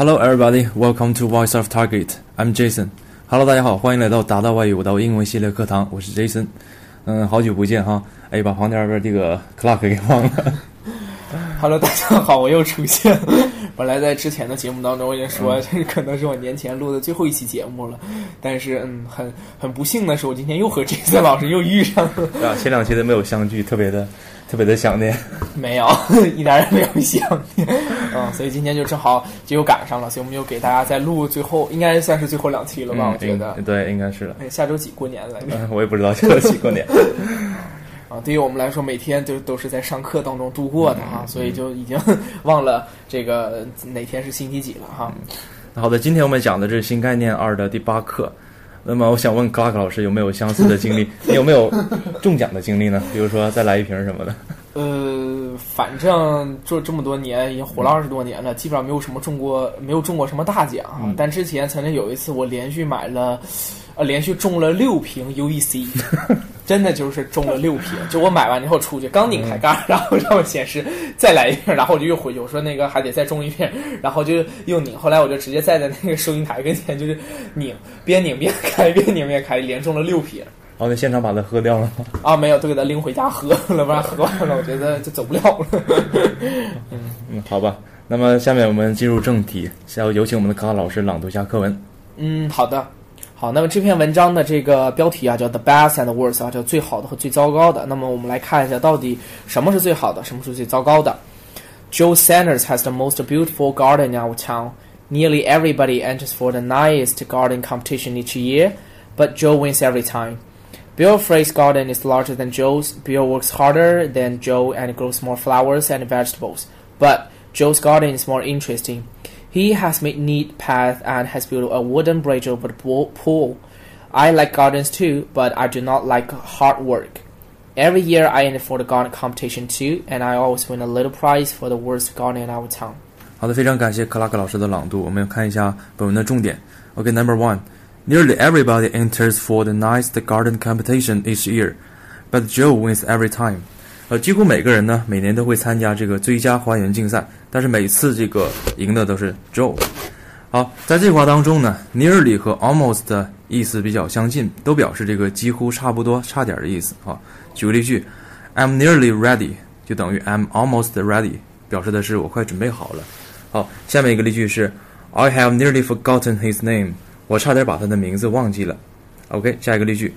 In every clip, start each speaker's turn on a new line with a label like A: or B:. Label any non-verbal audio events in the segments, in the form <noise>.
A: Hello, everybody. Welcome to Voice of Target. I'm Jason. Hello，大家好，欢迎来到达到外语我到英文系列课堂，我是 Jason。嗯，好久不见哈，哎，把旁边边这个 clock 给忘了。
B: Hello，大家好，我又出现了。本来在之前的节目当中，我已经说这可能是我年前录的最后一期节目了，但是嗯，很很不幸的是，我今天又和 Jason 老师又遇上了。
A: 对啊，前两期都没有相聚，特别的特别的想念。
B: 没有，<laughs> 一点也没有想念。嗯，所以今天就正好就又赶上了，所以我们又给大家再录最后，应该算是最后两期了吧？
A: 嗯
B: 我觉得。
A: 对，应该是了。
B: 哎，下周几过年来着？
A: 嗯，我也不知道下周几过年。<laughs>
B: 啊，对于我们来说，每天就都是在上课当中度过的哈，所以就已经 <laughs> 忘了这个哪天是星期几了哈。
A: 好的，今天我们讲的是新概念二的第八课。那么，我想问 Clark 老师有没有相似的经历？<laughs> 你有没有中奖的经历呢？比如说再来一瓶什么的。
B: 呃，反正做这么多年，已经活了二十多年了，基本上没有什么中过，没有中过什么大奖但之前曾经有一次，我连续买了，呃，连续中了六瓶 UEC，真的就是中了六瓶。<laughs> 就我买完之后出去，刚拧开盖儿，然后让我显示再来一瓶，然后我就又回去，我说那个还得再中一瓶，然后就又拧。后来我就直接站在那个收银台跟前，就是拧，边拧边开，边拧边开，连中了六瓶。
A: 哦，那现场把它喝掉了吗？
B: 啊，没有，都给他拎回家喝了，不然喝完了，我觉得就走不了了。
A: 嗯，好吧。那么下面我们进入正题，下有请我们的 Clark 老师朗读一下课文。
B: 嗯，好的，好。那么这篇文章的这个标题啊，叫 "The Best and Worst" 啊，叫最好的和最糟糕的。那么我们来看一下，到底什么是最好的，什么是最糟糕的。Joe Sanders has the most beautiful garden in our town. Nearly everybody enters for the nicest garden competition each year, but Joe wins every time. Bill Frey's garden is larger than Joe's. Bill works harder than Joe and grows more flowers and vegetables. But Joe's garden is more interesting. He has made neat paths and has built a wooden bridge over the pool- pool. I like gardens too, but I do not like hard work. Every year I enter for the garden competition too, and I always win a little prize for the worst garden in our town.
A: 好的，非常感谢克拉克老师的朗读。我们看一下本文的重点。OK，Number、one。 Nearly everybody enters for the nice garden competition each year, but Joe wins every time. 呃，几乎每个人呢，每年都会参加这个最佳花园竞赛，但是每次这个赢的都是 Joe。好，在这句话当中呢，nearly 和 almost 的意思比较相近，都表示这个几乎、差不多、差点的意思。好，举个例句，I'm nearly ready 就等于 I'm almost ready，表示的是我快准备好了。好，下面一个例句是 I have nearly forgotten his name，我差点把他的名字忘记了。OK，下一个例句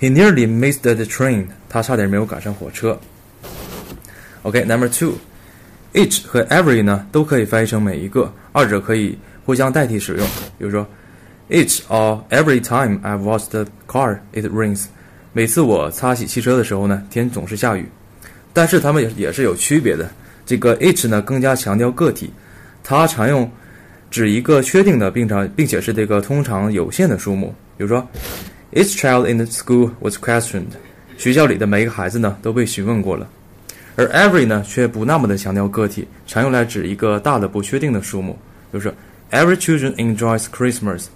A: ，He nearly missed the train，他差点没有赶上火车。OK，Number、two，each 和 every 呢都可以翻译成每一个，二者可以互相代替使用。比如说，each or every time I wash the car, it rains。每次我擦洗汽车的时候呢，天总是下雨。但是它们也也是有区别的。这个 each 呢更加强调个体，它常用指一个确定的，并常并且是这个通常有限的数目。比如说，each child in the school was questioned，学校里的每一个孩子呢都被询问过了。而 every 呢却不那么的强调个体，常用来指一个大的不确定的数目。比如说，every children enjoys Christmas，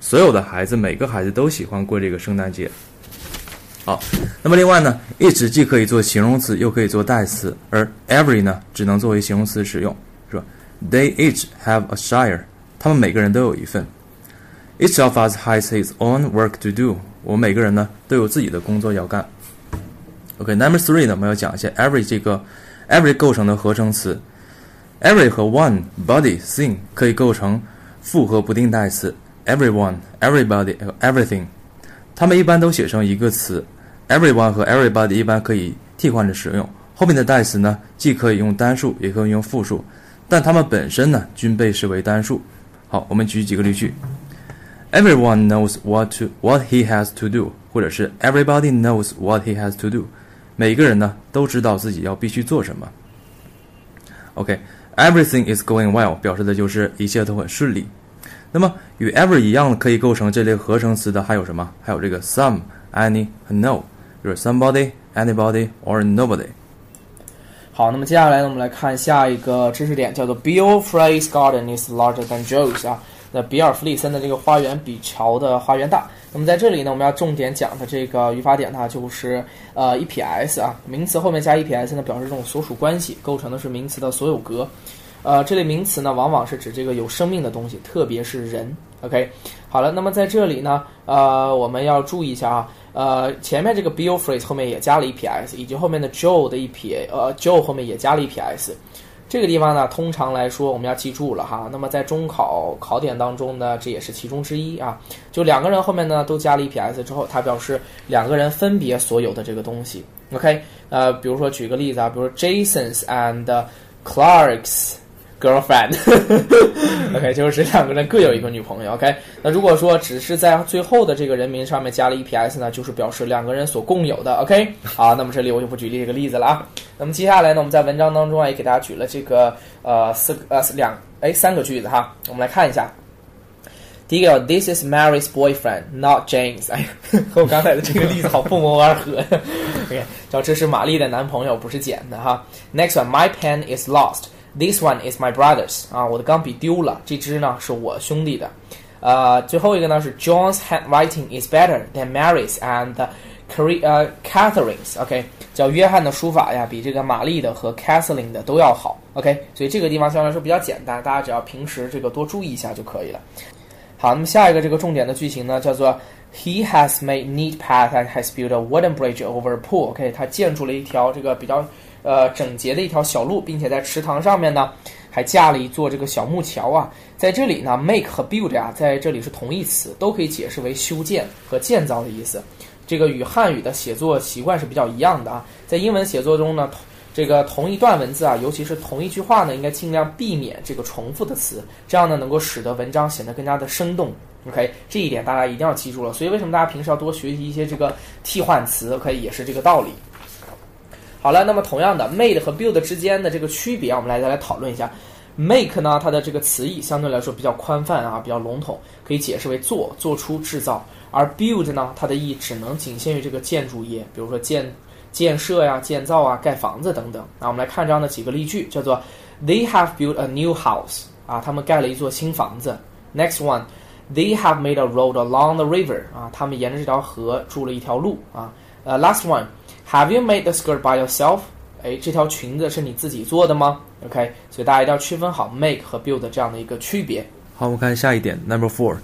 A: 所有的孩子每个孩子都喜欢过这个圣诞节。好，那么另外呢，each 既可以做形容词，又可以做代词，而 every 呢只能作为形容词使用，？They each have a share，他们每个人都有一份。Each of us has his own work to do，我们每个人呢都有自己的工作要干。OK，Number、three 呢，我们要讲一下 every 这个 every 构成的合成词。every 和 one、body、thing 可以构成复合不定代词，everyone、everybody 和 everything，它们一般都写成一个词。everyone 和 everybody 一般可以替换着使用，后面的代词呢，既可以用单数，也可以用复数，但它们本身呢，均被视为单数。好，我们举几个例句：Everyone knows what to what he has to do，或者是 Everybody knows what he has to do。每个人呢都知道自己要必须做什么。OK，everything、is going well 表示的就是一切都很顺利。那么与 ever 一样可以构成这类合成词的还有什么？还有这个 some、any 和 no，就是 somebody、anybody or nobody。
B: 好，那么接下来呢，我们来看下一个知识点，叫做 Bill Frey's garden is larger than Joe's 啊。那比尔·弗里森的这个花园比乔的花园大。那么在这里呢，我们要重点讲的这个语法点呢，就是呃 EPS 啊，名词后面加 EPS 呢，表示这种所属关系，构成的是名词的所有格。呃，这类名词呢，往往是指这个有生命的东西，特别是人。OK，好了，那么在这里呢，呃，我们要注意一下啊，呃，前面这个 Bill Freeze 后面也加了一撇 s，以及后面的 Joe 的一撇，呃，Joe 后面也加了一撇 s。这个地方呢，通常来说我们要记住了哈。那么在中考考点当中呢，这也是其中之一啊。就两个人后面呢都加了一撇 s 之后，它表示两个人分别所有的这个东西。OK，呃，比如说举个例子啊，比如说 Jason's and Clark's。girlfriend，OK，<laughs> 就是两个人各有一个女朋友。OK，那如果说只是在最后的这个人名上面加了一撇 s 呢，就是表示两个人所共有的。OK，好，那么这里我就不举例这个例子了啊。那么接下来呢，我们在文章当中啊也给大家举了这个呃四呃两哎三个句子哈，我们来看一下。第一个，This is Mary's boyfriend, not James。哎，和 <laughs> 我刚才的这个例子好不谋而合。<laughs> OK，叫这是玛丽的男朋友，不是简的哈。Next one, my pen is lost. This one is my brother's 啊，我的钢笔丢了，这支呢是我兄弟的。呃，最后一个呢是 John's handwriting is better than Mary's and Cari 呃 Catherine's。OK，叫约翰的书法呀，比这个玛丽的和 Catherine 的都要好。OK，所以这个地方相对来说比较简单，大家只要平时这个多注意一下就可以了。好，那么下一个这个重点的句型呢，叫做 He has made neat path and has built a wooden bridge over a pool。OK，他建筑了一条这个比较。呃，整洁的一条小路，并且在池塘上面呢，还架了一座这个小木桥啊。在这里呢，make 和 build 啊，在这里是同义词，都可以解释为修建和建造的意思。这个与汉语的写作习惯是比较一样的啊。在英文写作中呢，这个同一段文字啊，尤其是同一句话呢，应该尽量避免这个重复的词，这样呢，能够使得文章显得更加的生动。OK，这一点大家一定要记住了。所以为什么大家平时要多学习一些这个替换词？OK，也是这个道理。好了，那么同样的，made 和 build 之间的这个区别，我们来再来讨论一下。make 呢，它的这个词义相对来说比较宽泛啊，比较笼统，可以解释为做、做出、制造；而 build 呢，它的意义只能仅限于这个建筑业，比如说建建设呀、建造啊、盖房子等等。那我们来看这样的几个例句，叫做 They have built a new house 啊，他们盖了一座新房子。Next one，They have made a road along the river 啊，他们沿着这条河筑了一条路啊。呃，last one。Have you made the skirt by yourself？哎，这条裙子是你自己做的吗？OK，所以大家一定要区分好 make 和 build 这样的一个区别。
A: 好，我们看下一点，Number four。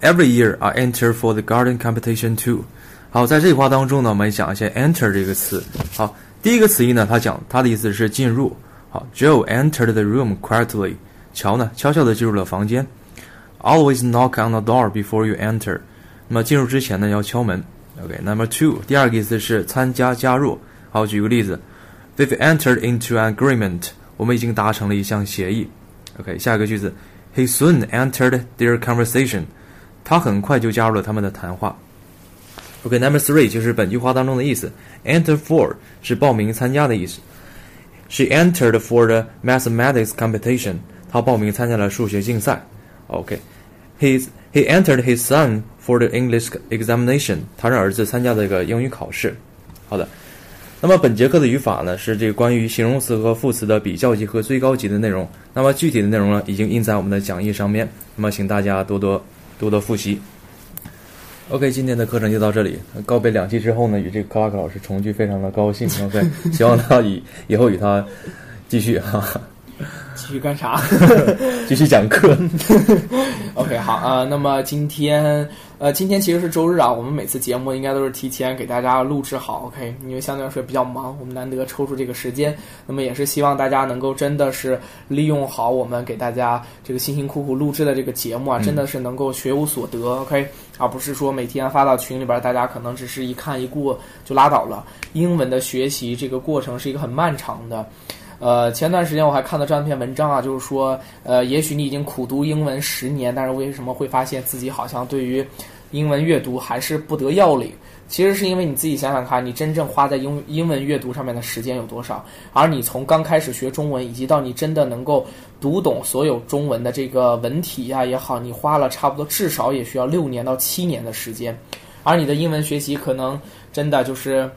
A: Every year I enter for the garden competition too。好，在这句话当中呢，我们讲一下 enter 这个词。好，第一个词义呢，它讲它的意思是进入。好，Joe entered the room quietly。乔呢，悄悄地进入了房间。Always knock on the door before you enter。那么进入之前呢，要敲门。OK，Number two，第二个意思是参加加入。好，举个例子，They've entered into an agreement。我们已经达成了一项协议。OK，下一个句子，He soon entered their conversation。他很快就加入了他们的谈话。OK，Number three 就是本句话当中的意思，Enter for 是报名参加的意思。She entered for the mathematics competition。她报名参加了数学竞赛。OK，He's He entered his son for the English examination。他让儿子参加这个英语考试。好的，那么本节课的语法呢是这个关于形容词和副词的比较级和最高级的内容。那么具体的内容呢已经印在我们的讲义上面。那么请大家多多多多复习。OK，今天的课程就到这里。告别两期之后呢，与这个克拉克老师重聚，非常的高兴。OK，希望他以以后与他继续哈。
B: 继续干啥？<laughs>
A: 继续讲课。<laughs>
B: OK，好啊。那么今天，呃，今天其实是周日啊。我们每次节目应该都是提前给大家录制好。OK，因为相对来说比较忙，我们难得抽出这个时间。那么也是希望大家能够真的是利用好我们给大家这个辛辛苦苦录制的这个节目啊，真的是能够学有所得。OK，而不是说每天发到群里边，大家可能只是一看一过就拉倒了。英文的学习这个过程是一个很漫长的。呃，前段时间我还看到这样一篇文章啊，就是说，呃，也许你已经苦读英文十年，但是为什么会发现自己好像对于英文阅读还是不得要领？其实是因为你自己想想看，你真正花在英英文阅读上面的时间有多少？而你从刚开始学中文，以及到你真的能够读懂所有中文的这个文体呀也好，你花了差不多至少也需要六年到七年的时间，而你的英文学习可能真的就是。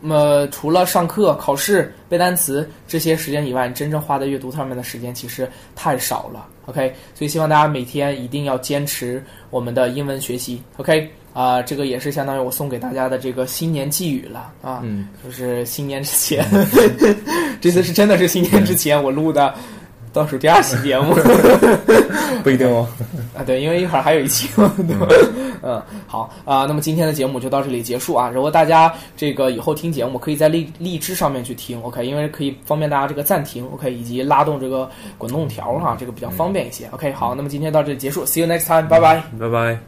B: 那么除了上课、考试、背单词这些时间以外，真正花在阅读上面的时间其实太少了。OK，所以希望大家每天一定要坚持我们的英文学习。OK，啊，这个也是相当于我送给大家的这个新年寄语了啊，就是新年之前，<laughs> 这次是真的是新年之前我录的倒数第二期节目。<laughs>
A: 不一定哦。<laughs>
B: 啊，对，因为一会儿还有一期嘛，<laughs> 对吧？嗯，好啊，那么今天的节目就到这里结束啊。如果大家这个以后听节目，可以在荔荔枝上面去听，OK，因为可以方便大家这个暂停，OK，以及拉动这个滚动条哈，这个比较方便一些。OK，好，那么今天到这里结束，See you next time，拜拜。
A: 拜拜。